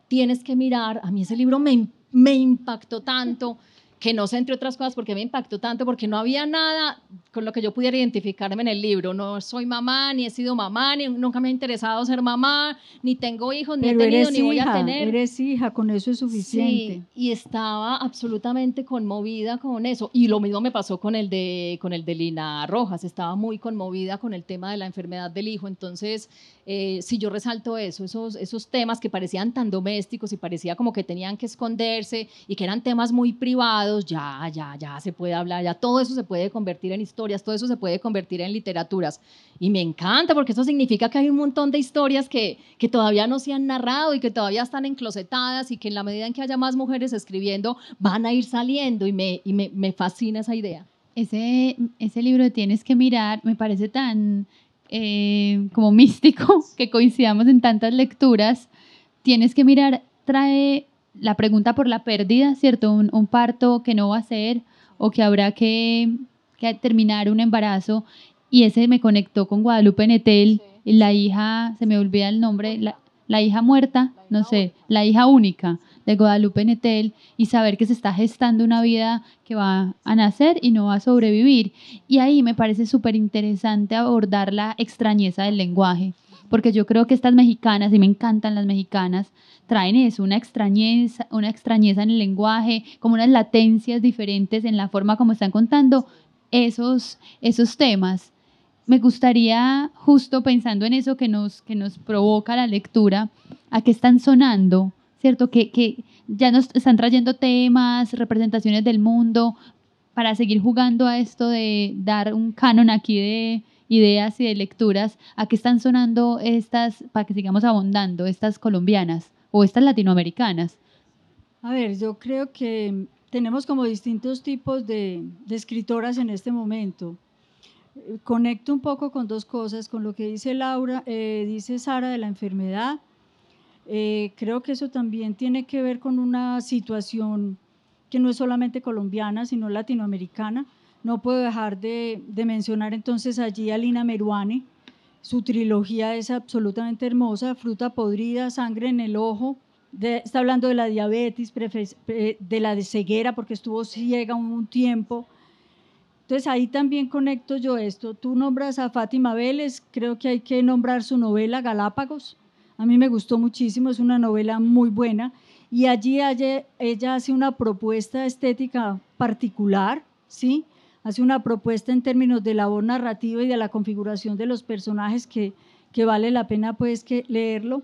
Tienes que mirar, a mí ese libro me, me impactó tanto que no sé, entre otras cosas, porque me impactó tanto, porque no había nada con lo que yo pudiera identificarme en el libro. No soy mamá, ni he sido mamá, ni nunca me ha interesado ser mamá, ni tengo hijos, ni he tenido, ni voy a tener. Eres hija, con eso es suficiente. Sí, y estaba absolutamente conmovida con eso. Y lo mismo me pasó con el de, con el de Lina Rojas, estaba muy conmovida con el tema de la enfermedad del hijo. Entonces, eh, si yo resalto eso, esos, esos temas que parecían tan domésticos y parecía como que tenían que esconderse y que eran temas muy privados, ya, ya, ya se puede hablar, ya todo eso se puede convertir en historias, todo eso se puede convertir en literaturas. Y me encanta porque eso significa que hay un montón de historias que, que todavía no se han narrado y que todavía están enclosetadas y que en la medida en que haya más mujeres escribiendo van a ir saliendo y me, y me, me fascina esa idea. Ese, ese libro Tienes que mirar me parece tan eh, como místico que coincidamos en tantas lecturas, tienes que mirar, trae la pregunta por la pérdida, ¿cierto? Un, un parto que no va a ser o que habrá que, que terminar un embarazo. Y ese me conectó con Guadalupe Netel, la hija, se me olvida el nombre, la, la hija muerta, no sé, la hija única de Guadalupe Netel y saber que se está gestando una vida que va a nacer y no va a sobrevivir. Y ahí me parece súper interesante abordar la extrañeza del lenguaje, porque yo creo que estas mexicanas, y me encantan las mexicanas, traen eso, una extrañeza, una extrañeza en el lenguaje, como unas latencias diferentes en la forma como están contando esos, esos temas. Me gustaría, justo pensando en eso que nos, que nos provoca la lectura, a qué están sonando ¿cierto? Que, que ya nos están trayendo temas, representaciones del mundo, para seguir jugando a esto de dar un canon aquí de ideas y de lecturas, ¿a qué están sonando estas, para que sigamos abondando, estas colombianas o estas latinoamericanas? A ver, yo creo que tenemos como distintos tipos de, escritoras en este momento. Conecto un poco con dos cosas, con lo que dice Laura, eh, dice Sara de la enfermedad eh, creo que eso también tiene que ver con una situación que no es solamente colombiana, sino latinoamericana. No puedo dejar de, mencionar entonces allí a Lina Meruane. Su trilogía es absolutamente hermosa, Fruta podrida, Sangre en el ojo. está hablando de la diabetes, de la de ceguera, porque estuvo ciega un tiempo. Entonces ahí también conecto yo esto. Tú nombras a Fátima Vélez, creo que hay que nombrar su novela Galápagos a mí me gustó muchísimo, es una novela muy buena y allí ella hace una propuesta estética particular, ¿sí? Hace una propuesta en términos de labor narrativa y de la configuración de los personajes que, que vale la pena pues leerlo.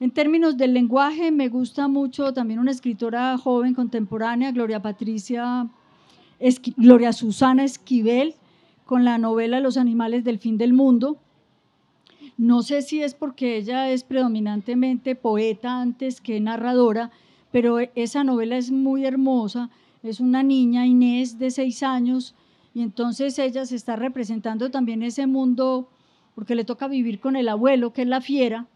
En términos del lenguaje, me gusta mucho también una escritora joven contemporánea, Gloria Patricia, Gloria Susana Esquivel, con la novela Los animales del fin del mundo. No sé si es porque ella es predominantemente poeta antes que narradora, pero esa novela es muy hermosa. Es una niña, Inés, de seis años, y entonces ella se está representando también ese mundo, porque le toca vivir con el abuelo, que es la fiera,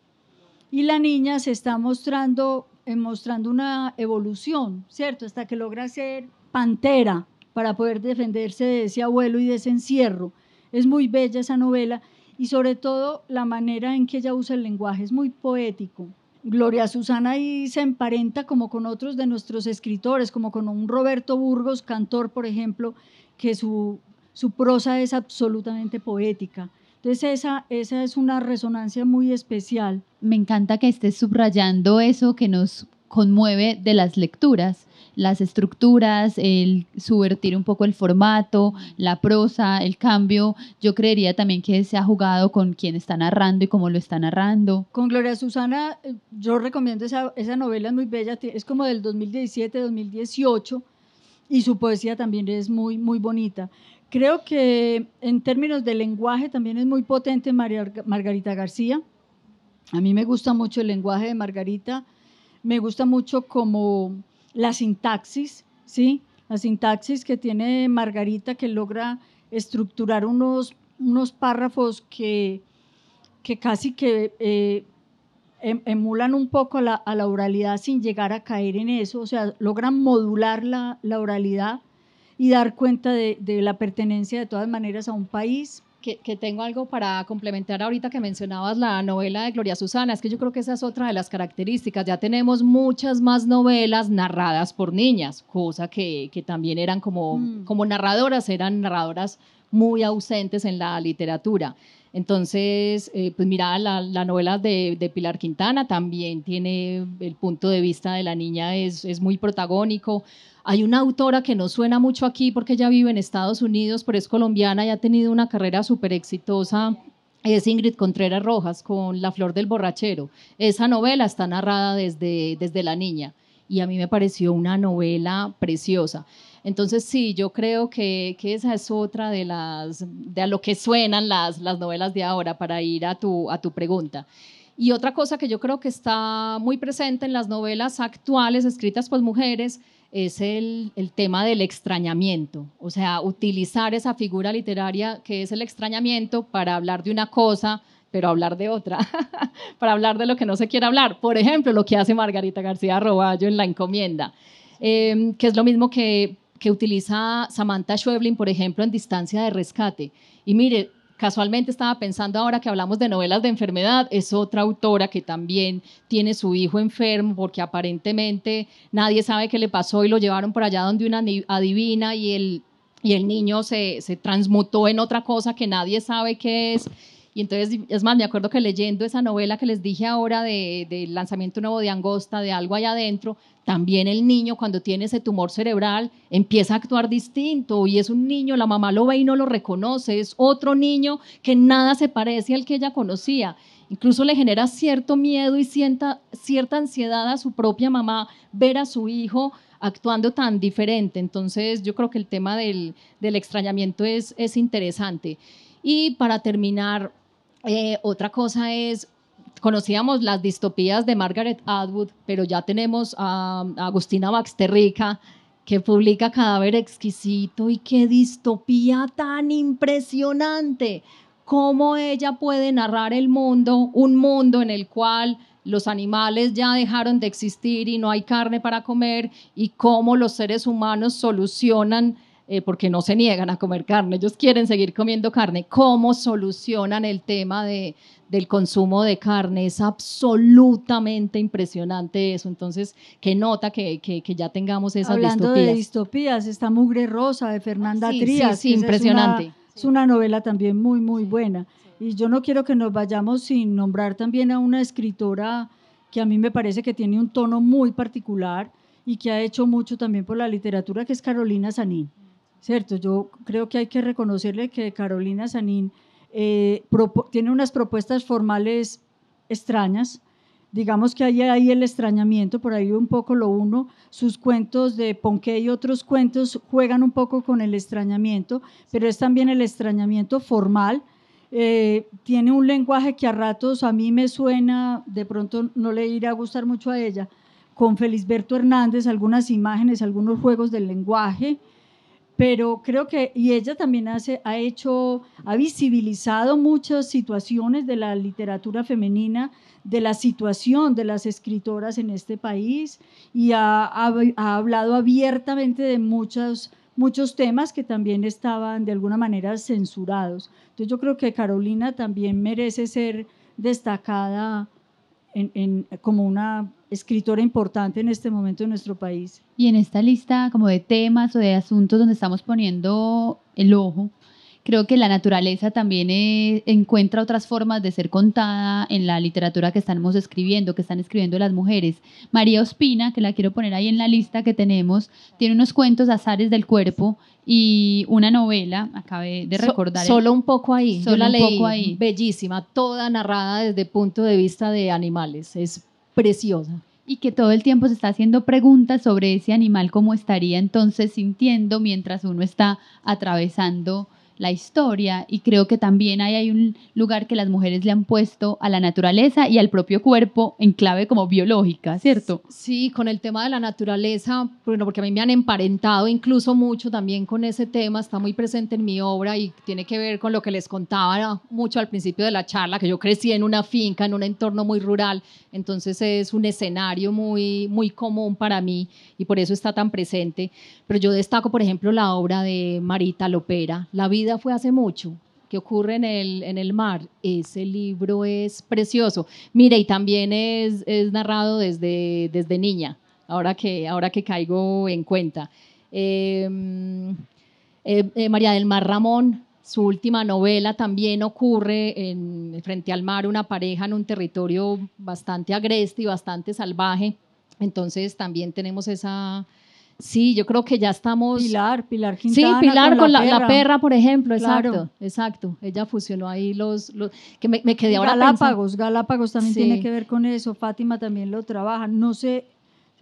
y la niña se está mostrando, eh, mostrando una evolución, ¿cierto? Hasta que logra ser pantera para poder defenderse de ese abuelo y de ese encierro. Es muy bella esa novela y sobre todo la manera en que ella usa el lenguaje es muy poético. Gloria Susana ahí se emparenta como con otros de nuestros escritores, como con un Roberto Burgos, cantor, por ejemplo, que su, su prosa es absolutamente poética. Entonces esa, esa es una resonancia muy especial. Me encanta que estés subrayando eso que nos conmueve de las lecturas, las estructuras, el subvertir un poco el formato, la prosa, el cambio. Yo creería también que se ha jugado con quien está narrando y cómo lo está narrando. Con Gloria Susana, eh, yo recomiendo esa, esa novela, es muy bella, es como del 2017, 2018 y su poesía también es muy, muy bonita. Creo que en términos de lenguaje también es muy potente Margarita García. A mí me gusta mucho el lenguaje de Margarita me gusta mucho como la sintaxis, ¿sí? La sintaxis que tiene Margarita que logra estructurar unos, unos párrafos que, que casi que eh, emulan un poco la, a la oralidad sin llegar a caer en eso, o sea, logran modular la, la oralidad y dar cuenta de, de, la pertenencia de todas maneras a un país, que, tengo algo para complementar ahorita que mencionabas la novela de Gloria Susana, es que yo creo que esa es otra de las características. Ya tenemos muchas más novelas narradas por niñas, cosa que, también eran como, mm. como narradoras, eran narradoras muy ausentes en la literatura. Entonces, eh, pues mira, la, la novela de, Pilar Quintana también tiene el punto de vista de la niña, es, es muy protagónico. Hay una autora que no suena mucho aquí porque ella vive en Estados Unidos, pero es colombiana y ha tenido una carrera súper exitosa. Es Ingrid Contreras Rojas con La Flor del Borrachero. Esa novela está narrada desde, desde la niña y a mí me pareció una novela preciosa. Entonces sí, yo creo que, esa es otra de las de a lo que suenan las, las novelas de ahora para ir a tu, a tu pregunta. Y otra cosa que yo creo que está muy presente en las novelas actuales escritas por mujeres es el, el, tema del extrañamiento, o sea, utilizar esa figura literaria que es el extrañamiento para hablar de una cosa pero hablar de otra, para hablar de lo que no se quiere hablar. Por ejemplo, lo que hace Margarita García Roballo en La Encomienda, em, que es lo mismo que, que utiliza Samantha Schweblin, por ejemplo, en Distancia de Rescate. Y mire, casualmente estaba pensando ahora que hablamos de novelas de enfermedad, es otra autora que también tiene su hijo enfermo porque aparentemente nadie sabe qué le pasó y lo llevaron por allá donde una adivina y el, y el niño se, se transmutó en otra cosa que nadie sabe qué es y entonces, es más, me acuerdo que leyendo esa novela que les dije ahora del de lanzamiento nuevo de Angosta, de algo allá adentro, también el niño cuando tiene ese tumor cerebral empieza a actuar distinto y es un niño, la mamá lo ve y no lo reconoce, es otro niño que nada se parece al que ella conocía. Incluso le genera cierto miedo y sienta, cierta ansiedad a su propia mamá ver a su hijo actuando tan diferente. Entonces yo creo que el tema del, del extrañamiento es, es interesante. Y para terminar, eh, otra cosa es, conocíamos las distopías de Margaret Atwood, pero ya tenemos a, Agustina Baxterrica, que publica Cadáver Exquisito y qué distopía tan impresionante. Cómo ella puede narrar el mundo, un mundo en el cual los animales ya dejaron de existir y no hay carne para comer y cómo los seres humanos solucionan eh, porque no se niegan a comer carne, ellos quieren seguir comiendo carne. ¿Cómo solucionan el tema de, del consumo de carne? Es absolutamente impresionante eso. Entonces, qué nota que, que, ya tengamos esas Hablando de distopías, está Mugre Rosa de Fernanda Trías. Sí, impresionante. Es una, novela también muy, muy buena. Y yo no quiero que nos vayamos sin nombrar también a una escritora que a mí me parece que tiene un tono muy particular y que ha hecho mucho también por la literatura, que es Carolina Sanín. ¿Cierto? Yo creo que hay que reconocerle que Carolina Sanín eh, tiene unas propuestas formales extrañas. Digamos que hay ahí el extrañamiento, por ahí un poco lo uno. Sus cuentos de Ponqué y otros cuentos juegan un poco con el extrañamiento, pero es también el extrañamiento formal. Eh, tiene un lenguaje que a ratos a mí me suena, de pronto no le irá a gustar mucho a ella, con Felisberto Hernández, algunas imágenes, algunos juegos del lenguaje pero creo que, y ella también hace, ha hecho, ha visibilizado muchas situaciones de la literatura femenina, de la situación de las escritoras en este país y ha, ha, hablado abiertamente de muchos, muchos temas que también estaban de alguna manera censurados. Entonces yo creo que Carolina también merece ser destacada en, como una escritora importante en este momento en nuestro país. Y en esta lista como de temas o de asuntos donde estamos poniendo el ojo, creo que la naturaleza también eh, encuentra otras formas de ser contada en la literatura que estamos escribiendo, que están escribiendo las mujeres. María Ospina, que la quiero poner ahí en la lista que tenemos, tiene unos cuentos azares del cuerpo y una novela, acabé de recordar. solo un poco ahí, solo yo la leí, poco ahí. bellísima, toda narrada desde punto de vista de animales, es preciosa. Y que todo el tiempo se está haciendo preguntas sobre ese animal, cómo estaría entonces sintiendo mientras uno está atravesando la historia y creo que también hay, hay un lugar que las mujeres le han puesto a la naturaleza y al propio cuerpo en clave como biológica, ¿cierto? Sí, con el tema de la naturaleza, bueno, porque a mí me han emparentado incluso mucho también con ese tema, está muy presente en mi obra y tiene que ver con lo que les contaba mucho al principio de la charla, que yo crecí en una finca, en un entorno muy rural, entonces es un escenario muy, muy común para mí y por eso está tan presente. Pero yo destaco, por ejemplo, la obra de Marita Lopera, La vida fue hace mucho, que ocurre en el, en el mar. Ese libro es precioso. Mire, y también es, narrado desde, desde niña, ahora que, ahora que caigo en cuenta. Em, eh, eh, María del Mar Ramón, su última novela también ocurre en, frente al mar, una pareja en un territorio bastante agreste y bastante salvaje. Entonces también tenemos esa, Sí, yo creo que ya estamos. Pilar, Pilar Quintana. Sí, Pilar con, la, perra. por ejemplo, exacto, exacto. Ella fusionó ahí los, que me, quedé ahora Galápagos, Galápagos también tiene que ver con eso. Fátima también lo trabaja. No sé,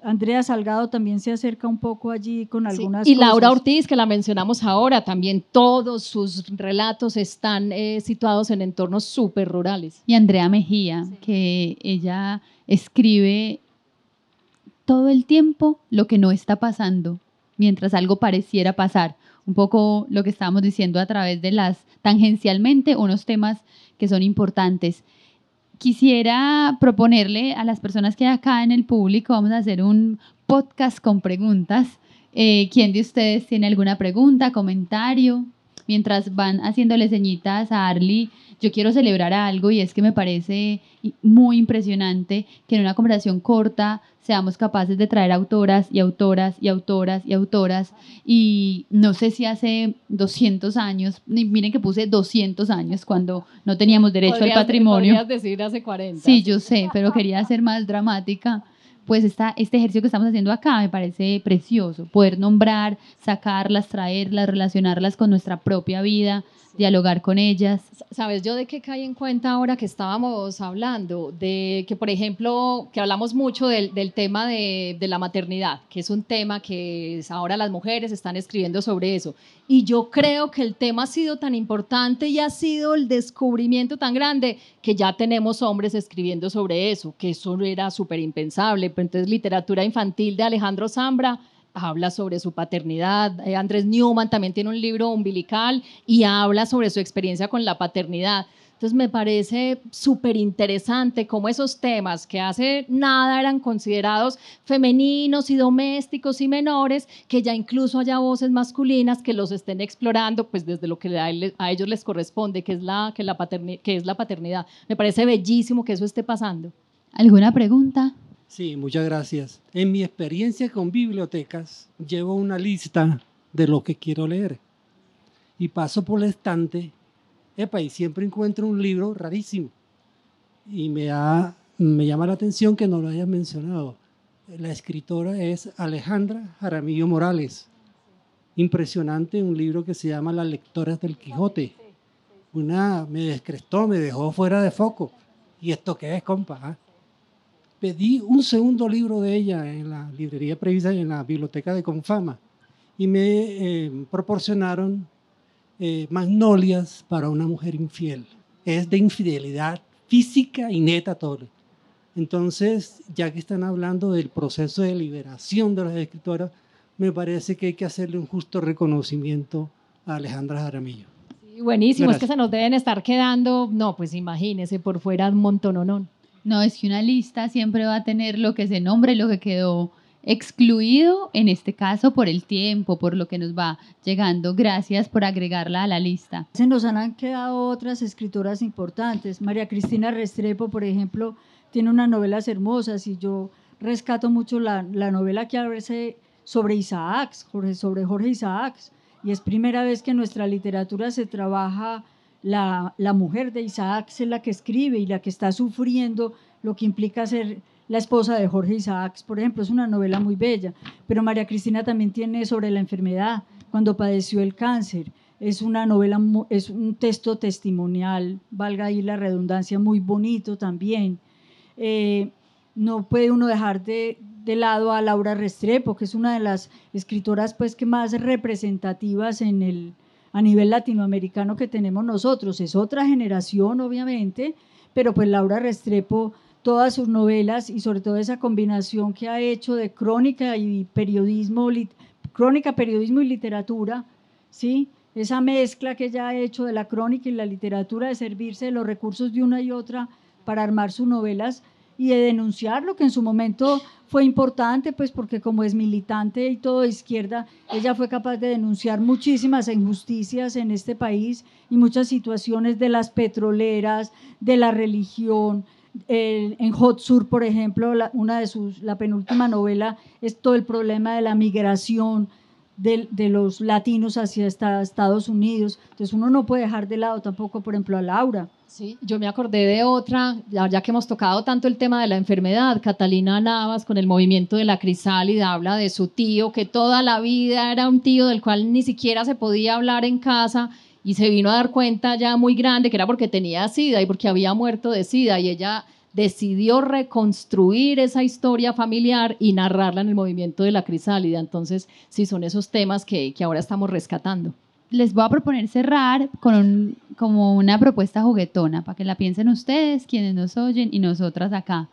Andrea Salgado también se acerca un poco allí con algunas y Laura Ortiz, que la mencionamos ahora, también todos sus relatos están eh, situados en entornos súper rurales. Y Andrea Mejía, que ella escribe todo el tiempo lo que no está pasando, mientras algo pareciera pasar. un poco lo que estábamos diciendo a través de las tangencialmente unos temas que son importantes. Quisiera proponerle a las personas que hay acá en el público, vamos a hacer un podcast con preguntas. Eh, ¿Quién de ustedes tiene alguna pregunta, comentario? Mientras van haciéndole señitas a Arly, yo quiero celebrar algo y es que me parece muy impresionante que en una conversación corta seamos capaces de traer autoras y autoras y autoras y autoras. Y no sé si hace 200 años, miren que puse 200 años cuando no teníamos derecho al patrimonio. Podrías decir hace 40. Sí, yo sé, pero quería ser más dramática. Pues esta, este ejercicio que estamos haciendo acá me parece precioso, poder nombrar, sacarlas, traerlas, relacionarlas con nuestra propia vida, dialogar con ellas. Sabes, yo de qué caí en cuenta ahora que estábamos hablando, de que, por ejemplo, que hablamos mucho del, del tema de, de, la maternidad, que es un tema que ahora las mujeres están escribiendo sobre eso. Y yo creo que el tema ha sido tan importante y ha sido el descubrimiento tan grande que ya tenemos hombres escribiendo sobre eso, que eso era súper impensable. Entonces, literatura infantil de Alejandro Zambra habla sobre su paternidad. Eh, Andrés Newman también tiene un libro umbilical y habla sobre su experiencia con la paternidad. Entonces me parece súper interesante cómo esos temas que hace nada eran considerados femeninos y domésticos y menores, que ya incluso haya voces masculinas que los estén explorando, pues desde lo que a, ellos les corresponde, que es, la, que, la que es la paternidad. Me parece bellísimo que eso esté pasando. ¿Alguna pregunta? Sí, muchas gracias. En mi experiencia con bibliotecas, llevo una lista de lo que quiero leer. Y paso por el estante, epa, y siempre encuentro un libro rarísimo. Y me, me llama la atención que no lo hayas mencionado. La escritora es Alejandra Jaramillo Morales. Impresionante, un libro que se llama Las lectoras del Quijote. Una me descrestó, me dejó fuera de foco. ¿Y esto qué es, compa? Pedí un segundo libro de ella en la librería prevista en la biblioteca de Confama y me eh, proporcionaron eh, Magnolias para una mujer infiel. Es de infidelidad física y neta todo. Entonces, ya que están hablando del proceso de liberación de las escritoras, me parece que hay que hacerle un justo reconocimiento a Alejandra Jaramillo. Sí, buenísimo, es que se nos deben estar quedando, no, pues imagínese, por fuera un montón o no. Es que una lista siempre va a tener lo que se nombra y lo que quedó excluido, en este caso por el tiempo, por lo que nos va llegando. Gracias por agregarla a la lista. Se nos han quedado otras escritoras importantes. María Cristina Restrepo, por ejemplo, tiene unas novelas hermosas y yo rescato mucho la, novela que habla sobre Isaac, sobre Jorge Isaac. Y es primera vez que nuestra literatura se trabaja la, mujer de Isaac es la que escribe y la que está sufriendo lo que implica ser la esposa de Jorge Isaacs, por ejemplo, es una novela muy bella, pero María Cristina también tiene sobre la enfermedad, cuando padeció el cáncer. Es una novela, es un texto testimonial, valga ahí la redundancia, muy bonito también. Eh, no puede uno dejar de, de, lado a Laura Restrepo, que es una de las escritoras pues, que más representativas en el, a nivel latinoamericano que tenemos nosotros. Es otra generación, obviamente, pero pues Laura Restrepo, todas sus novelas y sobre todo esa combinación que ha hecho de crónica y periodismo, crónica, periodismo y literatura, ¿sí? Esa mezcla que ella ha hecho de la crónica y la literatura, de servirse de los recursos de una y otra para armar sus novelas, y de denunciar lo que en su momento fue importante, pues porque como es militante y todo de izquierda, ella fue capaz de denunciar muchísimas injusticias en este país y muchas situaciones de las petroleras, de la religión. en Hot Sur, por ejemplo, una de sus, la penúltima novela es todo el problema de la migración, de, los latinos hacia Estados Unidos. Entonces uno no puede dejar de lado tampoco, por ejemplo, a Laura. Sí, yo me acordé de otra, ya, que hemos tocado tanto el tema de la enfermedad, Catalina Navas con el movimiento de la crisálida habla de su tío, que toda la vida era un tío del cual ni siquiera se podía hablar en casa y se vino a dar cuenta ya muy grande que era porque tenía sida y porque había muerto de sida y ella decidió reconstruir esa historia familiar y narrarla en el movimiento de la crisálida. Entonces, sí, son esos temas que, que ahora estamos rescatando les voy a proponer cerrar con como una propuesta juguetona para que la piensen ustedes, quienes nos oyen y nosotras acá.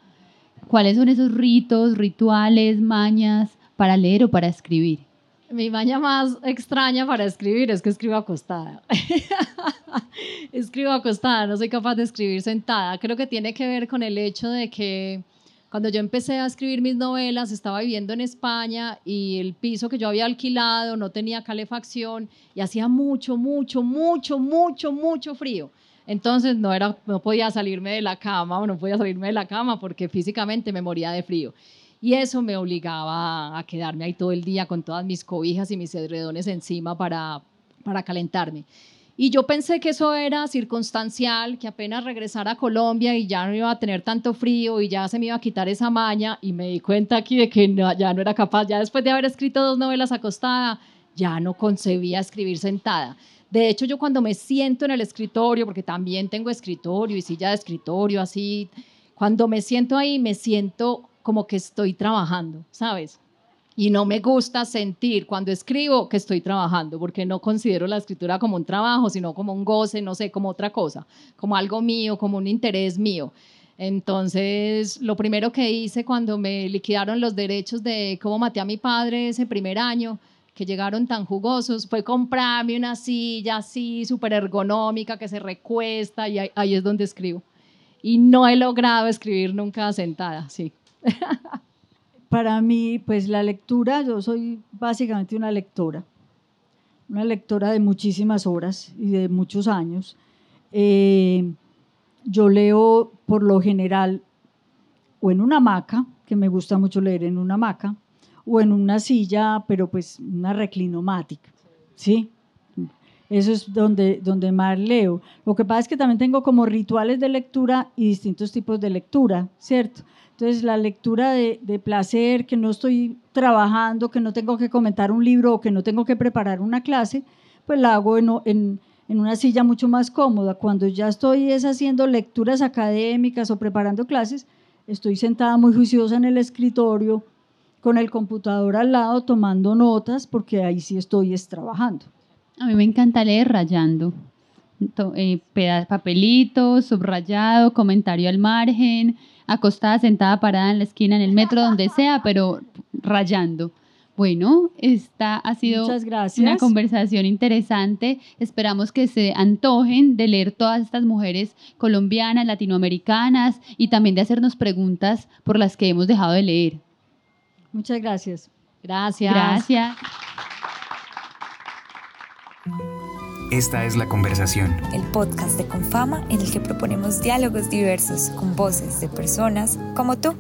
¿Cuáles son esos ritos, rituales, mañas para leer o para escribir? Mi maña más extraña para escribir es que escribo acostada. escribo acostada, no soy capaz de escribir sentada. Creo que tiene que ver con el hecho de que cuando yo empecé a escribir mis novelas estaba viviendo en España y el piso que yo había alquilado no tenía calefacción y hacía mucho, mucho, mucho, mucho, mucho frío. Entonces no, era, no podía salirme de la cama o no podía salirme de la cama porque físicamente me moría de frío. Y eso me obligaba a quedarme ahí todo el día con todas mis cobijas y mis edredones encima para, para calentarme. Y yo pensé que eso era circunstancial, que apenas regresara a Colombia y ya no iba a tener tanto frío y ya se me iba a quitar esa maña. Y me di cuenta aquí de que ya no era capaz, ya después de haber escrito dos novelas acostada, ya no concebía escribir sentada. De hecho, yo cuando me siento en el escritorio, porque también tengo escritorio y silla de escritorio, así, cuando me siento ahí, me siento como que estoy trabajando, ¿sabes? Y no me gusta sentir cuando escribo que estoy trabajando, porque no considero la escritura como un trabajo, sino como un goce, no sé, como otra cosa, como algo mío, como un interés mío. Entonces, lo primero que hice cuando me liquidaron los derechos de cómo maté a mi padre ese primer año, que llegaron tan jugosos, fue comprarme una silla así, súper ergonómica, que se recuesta y ahí, ahí es donde escribo. Y no he logrado escribir nunca sentada, sí. Para mí, pues la lectura, yo soy básicamente una lectora, una lectora de muchísimas horas y de muchos años. Eh, yo leo por lo general o en una hamaca, que me gusta mucho leer en una hamaca, o en una silla, pero pues una reclinomática, ¿sí? Eso es donde, donde más leo. Lo que pasa es que también tengo como rituales de lectura y distintos tipos de lectura, ¿cierto? Entonces, la lectura de, placer, que no estoy trabajando, que no tengo que comentar un libro o que no tengo que preparar una clase, pues la hago en, en, en una silla mucho más cómoda. Cuando ya estoy es haciendo lecturas académicas o preparando clases, estoy sentada muy juiciosa en el escritorio, con el computador al lado, tomando notas, porque ahí sí estoy es trabajando. A mí me encanta leer rayando. Eh, papelitos, subrayado, comentario al margen, acostada, sentada, parada en la esquina, en el metro, donde sea, pero rayando. Bueno, esta ha sido una conversación interesante. Esperamos que se antojen de leer todas estas mujeres colombianas, latinoamericanas y también de hacernos preguntas por las que hemos dejado de leer. Muchas gracias. Gracias. Gracias. Esta es La Conversación. El podcast de Confama en el que proponemos diálogos diversos con voces de personas como tú.